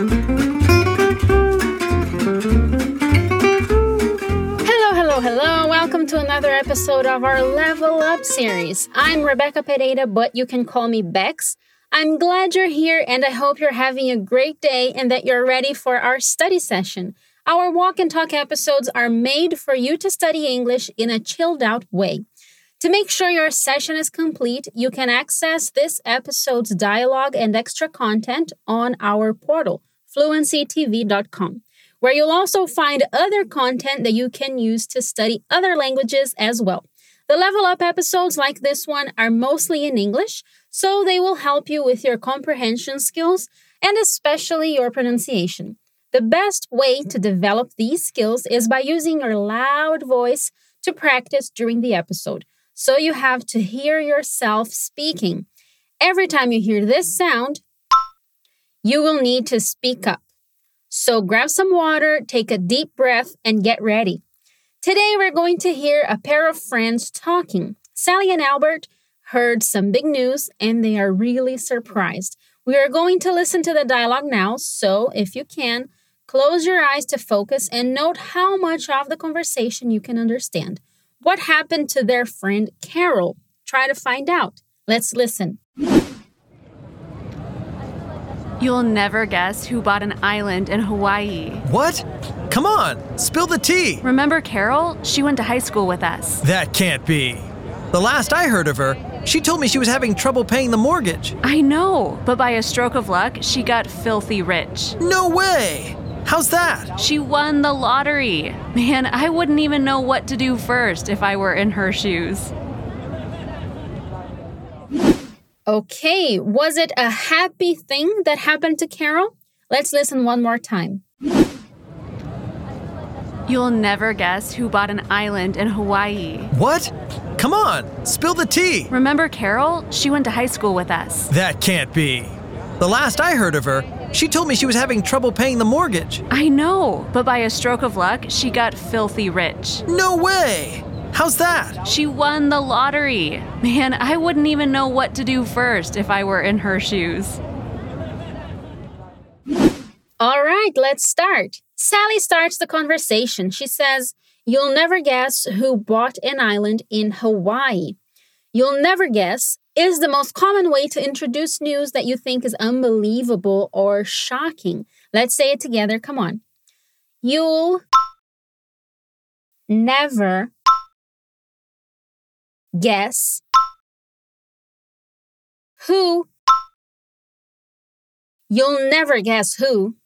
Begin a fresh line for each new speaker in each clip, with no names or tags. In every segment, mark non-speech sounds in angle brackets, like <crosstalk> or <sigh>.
Hello, hello, hello. Welcome to another episode of our Level Up series. I'm Rebecca Pereira, but you can call me Bex. I'm glad you're here and I hope you're having a great day and that you're ready for our study session. Our walk and talk episodes are made for you to study English in a chilled out way. To make sure your session is complete, you can access this episode's dialogue and extra content on our portal, fluencytv.com, where you'll also find other content that you can use to study other languages as well. The level up episodes like this one are mostly in English, so they will help you with your comprehension skills and especially your pronunciation. The best way to develop these skills is by using your loud voice to practice during the episode. So you have to hear yourself speaking. Every time you hear this sound, you will need to speak up. So grab some water, take a deep breath, and get ready. Today we're going to hear a pair of friends talking. Sally and Albert heard some big news and they are really surprised. We are going to listen to the dialogue now, so if you can, close your eyes to focus and note how much of the conversation you can understand. What happened to their friend Carol? Try to find out. Let's listen.
You'll never guess who bought an island in Hawaii.
What? Come on, spill the tea.
Remember Carol? She went to high school with us.
That can't be. The last I heard of her, she told me she was having trouble paying the mortgage.
I know, but by a stroke of luck, she got filthy rich.
No way! How's that?
She won the lottery. Man, I wouldn't even know what to do first if I were in her shoes.
Okay, was it a happy thing that happened to Carol? Let's listen one more time.
You'll never guess who bought an island in Hawaii.
What? Come on, spill the tea.
Remember Carol? She went to high school with us.
That can't be. The last I heard of her, she told me she was having trouble paying the mortgage.
I know, but by a stroke of luck, she got filthy rich.
No way! How's that?
She won the lottery. Man, I wouldn't even know what to do first if I were in her shoes.
All right, let's start. Sally starts the conversation. She says, You'll never guess who bought an island in Hawaii. You'll never guess is the most common way to introduce news that you think is unbelievable or shocking. Let's say it together. Come on. You'll never guess who. You'll never guess who.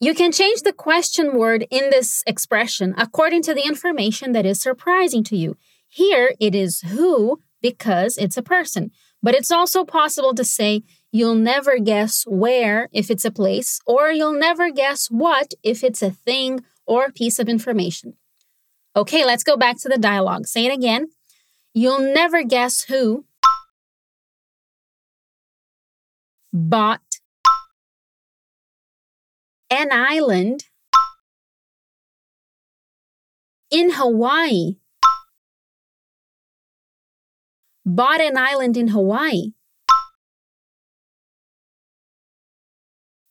You can change the question word in this expression according to the information that is surprising to you. Here it is who because it's a person, but it's also possible to say you'll never guess where if it's a place, or you'll never guess what if it's a thing or piece of information. Okay, let's go back to the dialogue. Say it again. You'll never guess who bought an island in Hawaii. Bought an island in Hawaii.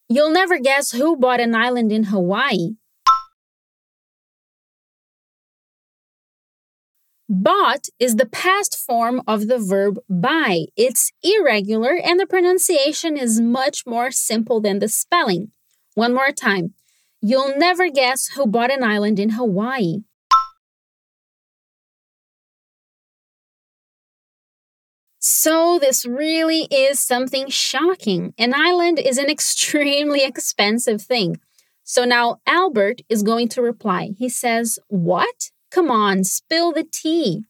You'll never guess who bought an island in Hawaii. Bought is the past form of the verb buy. It's irregular and the pronunciation is much more simple than the spelling. One more time. You'll never guess who bought an island in Hawaii. So, this really is something shocking. An island is an <laughs> extremely expensive thing. So, now Albert is going to reply. He says, What? Come on, spill the tea.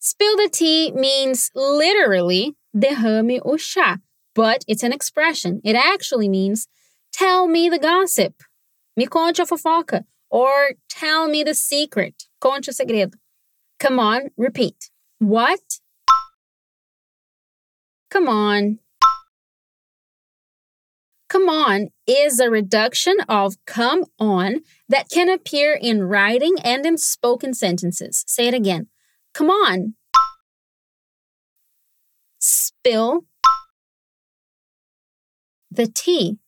Spill the tea means literally derrame o chá, but it's an expression. It actually means tell me the gossip. Me conte a fofoca. Or tell me the secret. Conte o segredo. Come on, repeat. What? Come on. Come on is a reduction of come on that can appear in writing and in spoken sentences. Say it again. Come on. Spill the tea.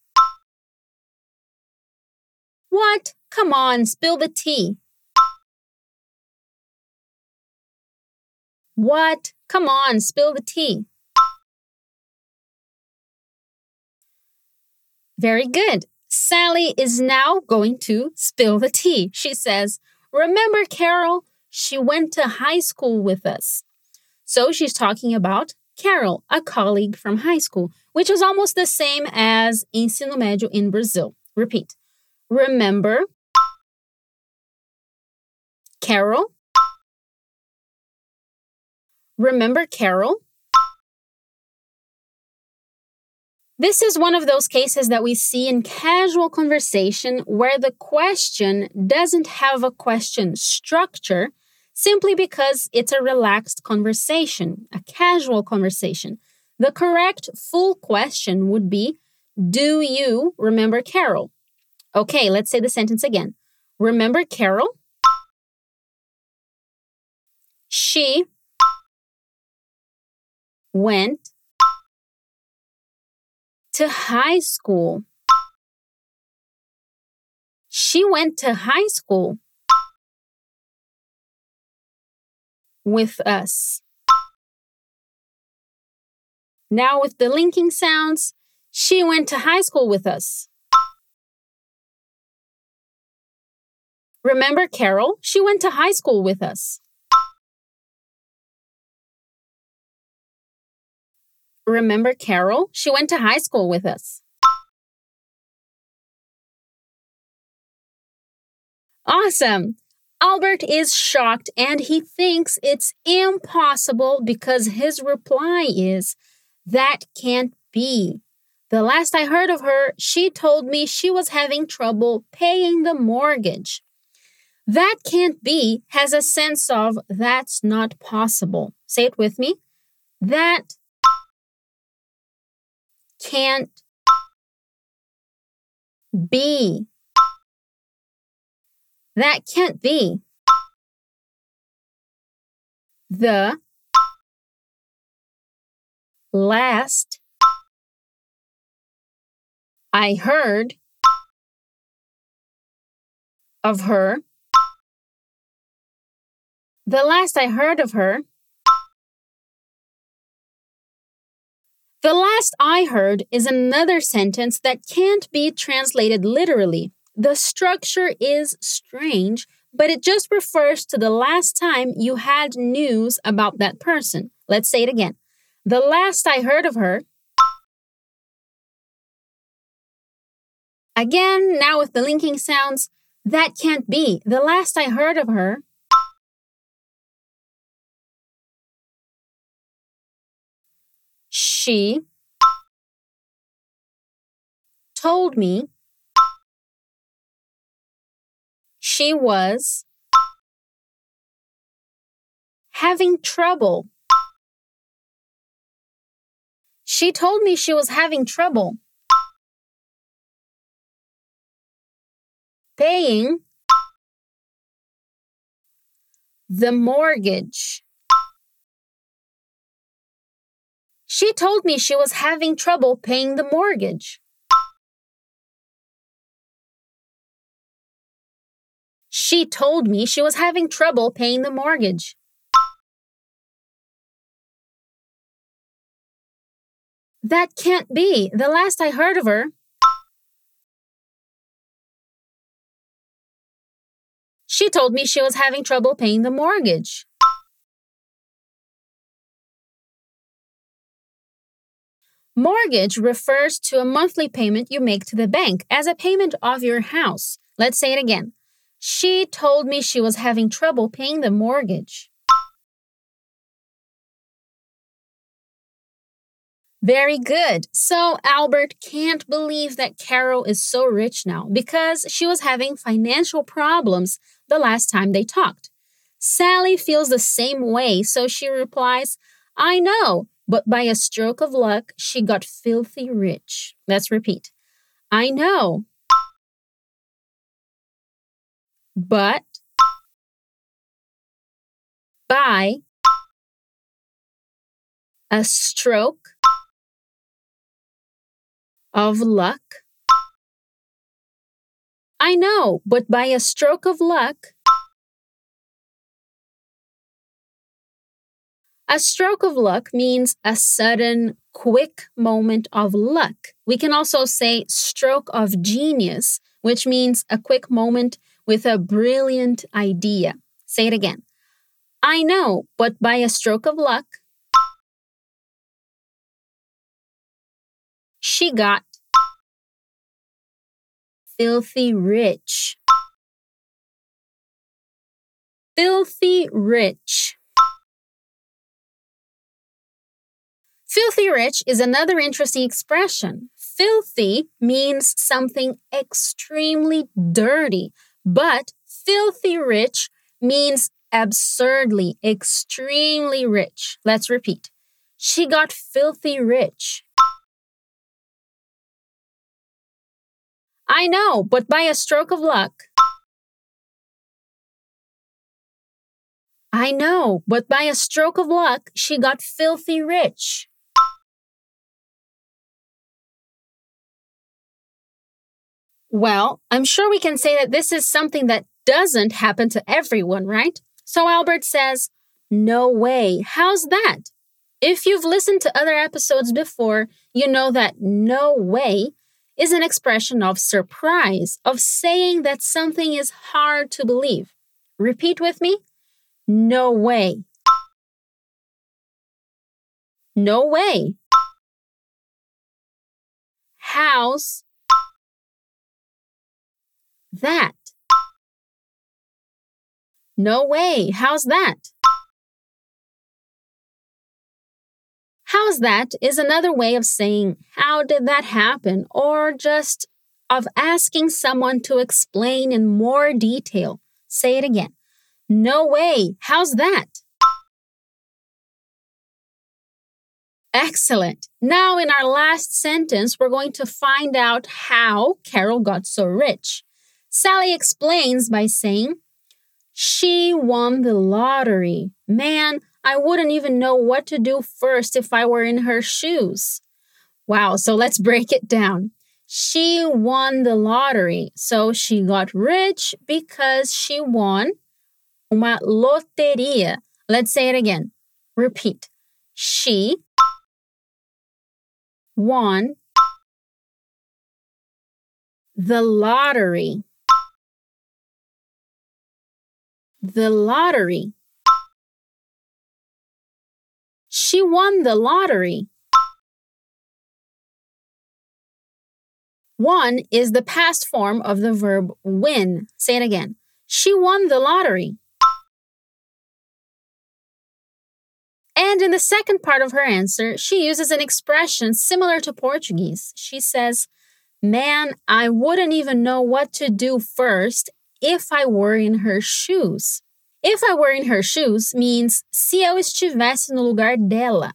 What? Come on, spill the tea. What? Come on, spill the tea. Very good. Sally is now going to spill the tea. She says, Remember Carol? She went to high school with us. So she's talking about Carol, a colleague from high school, which is almost the same as ensino médio in Brazil. Repeat. Remember Carol. Remember Carol? This is one of those cases that we see in casual conversation where the question doesn't have a question structure simply because it's a relaxed conversation, a casual conversation. The correct full question would be Do you remember Carol? Okay, let's say the sentence again. Remember Carol? She went to high school. She went to high school with us. Now, with the linking sounds, she went to high school with us. Remember Carol? She went to high school with us. Remember Carol? She went to high school with us. Awesome! Albert is shocked and he thinks it's impossible because his reply is, That can't be. The last I heard of her, she told me she was having trouble paying the mortgage. That can't be has a sense of that's not possible. Say it with me. That can't be. That can't be. The last I heard of her, the last I heard of her The last I heard is another sentence that can't be translated literally. The structure is strange, but it just refers to the last time you had news about that person. Let's say it again. The last I heard of her. Again, now with the linking sounds, that can't be. The last I heard of her. She told me she was having trouble. She told me she was having trouble paying the mortgage. She told me she was having trouble paying the mortgage. She told me she was having trouble paying the mortgage. That can't be. The last I heard of her, she told me she was having trouble paying the mortgage. Mortgage refers to a monthly payment you make to the bank as a payment of your house. Let's say it again. She told me she was having trouble paying the mortgage. Very good. So Albert can't believe that Carol is so rich now because she was having financial problems the last time they talked. Sally feels the same way, so she replies, I know, but by a stroke of luck, she got filthy rich. Let's repeat. I know. But by a stroke of luck. I know, but by a stroke of luck, A stroke of luck means a sudden, quick moment of luck. We can also say stroke of genius, which means a quick moment with a brilliant idea. Say it again. I know, but by a stroke of luck, she got filthy rich. Filthy rich. Filthy rich is another interesting expression. Filthy means something extremely dirty, but filthy rich means absurdly, extremely rich. Let's repeat. She got filthy rich. I know, but by a stroke of luck. I know, but by a stroke of luck, she got filthy rich. Well, I'm sure we can say that this is something that doesn't happen to everyone, right? So Albert says, No way. How's that? If you've listened to other episodes before, you know that no way is an expression of surprise, of saying that something is hard to believe. Repeat with me no way. No way. How's that? No way. How's that? How's that is another way of saying, How did that happen? or just of asking someone to explain in more detail. Say it again. No way. How's that? Excellent. Now, in our last sentence, we're going to find out how Carol got so rich. Sally explains by saying, She won the lottery. Man, I wouldn't even know what to do first if I were in her shoes. Wow, so let's break it down. She won the lottery. So she got rich because she won uma loteria. Let's say it again. Repeat. She won the lottery the lottery. She won the lottery. Won is the past form of the verb win. Say it again. She won the lottery. And in the second part of her answer, she uses an expression similar to Portuguese. She says, Man, I wouldn't even know what to do first if I were in her shoes. If I were in her shoes means se eu estivesse no lugar dela.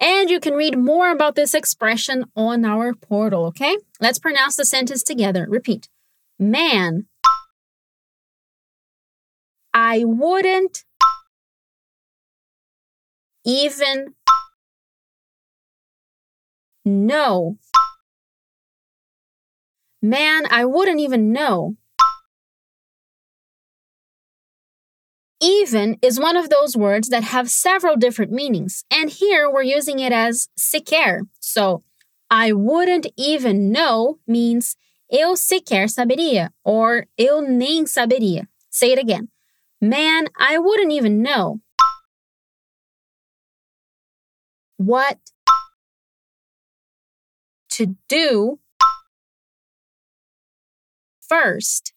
And you can read more about this expression on our portal, okay? Let's pronounce the sentence together. Repeat. Man, I wouldn't even know. Man, I wouldn't even know Even is one of those words that have several different meanings, and here we're using it as sequer. So, I wouldn't even know means eu sequer saberia or eu nem saberia. Say it again. Man, I wouldn't even know. What to do first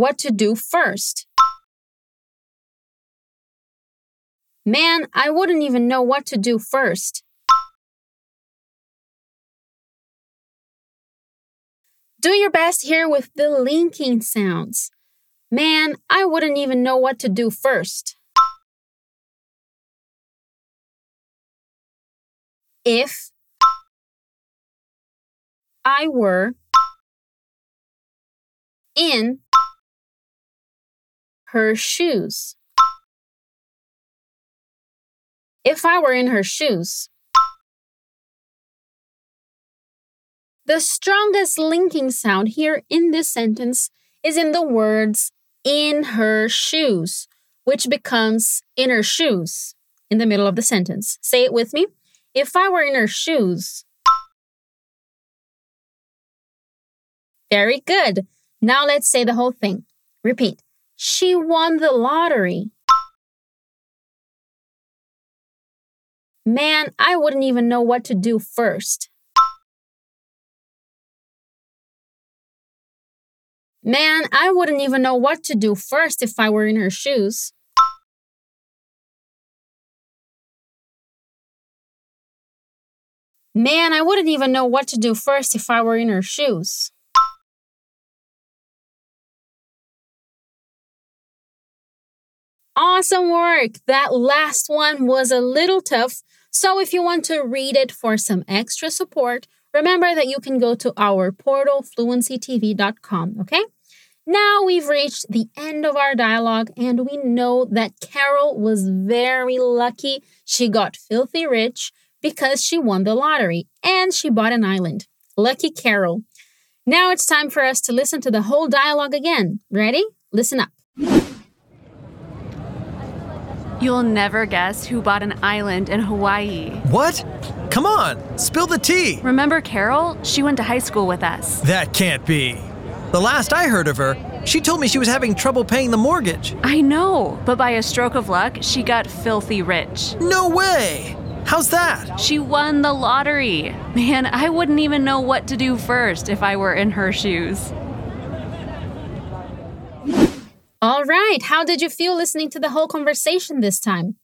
what to do first. Man, I wouldn't even know what to do first. Do your best here with the linking sounds. Man, I wouldn't even know what to do first. If I were in her shoes. If I were in her shoes, The strongest linking sound here in this sentence is in the words in her shoes, which becomes in her shoes in the middle of the sentence. Say it with me. If I were in her shoes. Very good. Now let's say the whole thing. Repeat. She won the lottery. Man, I wouldn't even know what to do first. Man, I wouldn't even know what to do first if I were in her shoes. Man, I wouldn't even know what to do first if I were in her shoes. Awesome work! That last one was a little tough, so if you want to read it for some extra support, remember that you can go to our portal fluencytv.com, okay? Now we've reached the end of our dialogue, and we know that Carol was very lucky she got filthy rich because she won the lottery and she bought an island. Lucky Carol. Now it's time for us to listen to the whole dialogue again. Ready? Listen up.
You'll never guess who bought an island in Hawaii.
What? Come on, spill the tea.
Remember Carol? She went to high school with us.
That can't be. The last I heard of her, she told me she was having trouble paying the mortgage.
I know, but by a stroke of luck, she got filthy rich.
No way! How's that?
She won the lottery. Man, I wouldn't even know what to do first if I were in her shoes.
All right, how did you feel listening to the whole conversation this time?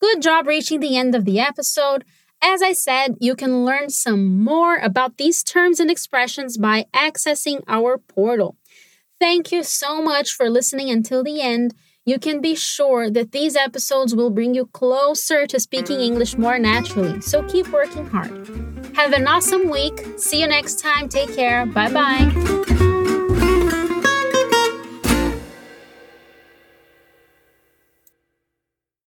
Good job reaching the end of the episode. As I said, you can learn some more about these terms and expressions by accessing our portal. Thank you so much for listening until the end. You can be sure that these episodes will bring you closer to speaking English more naturally, so keep working hard. Have an awesome week. See you next time. Take care. Bye bye.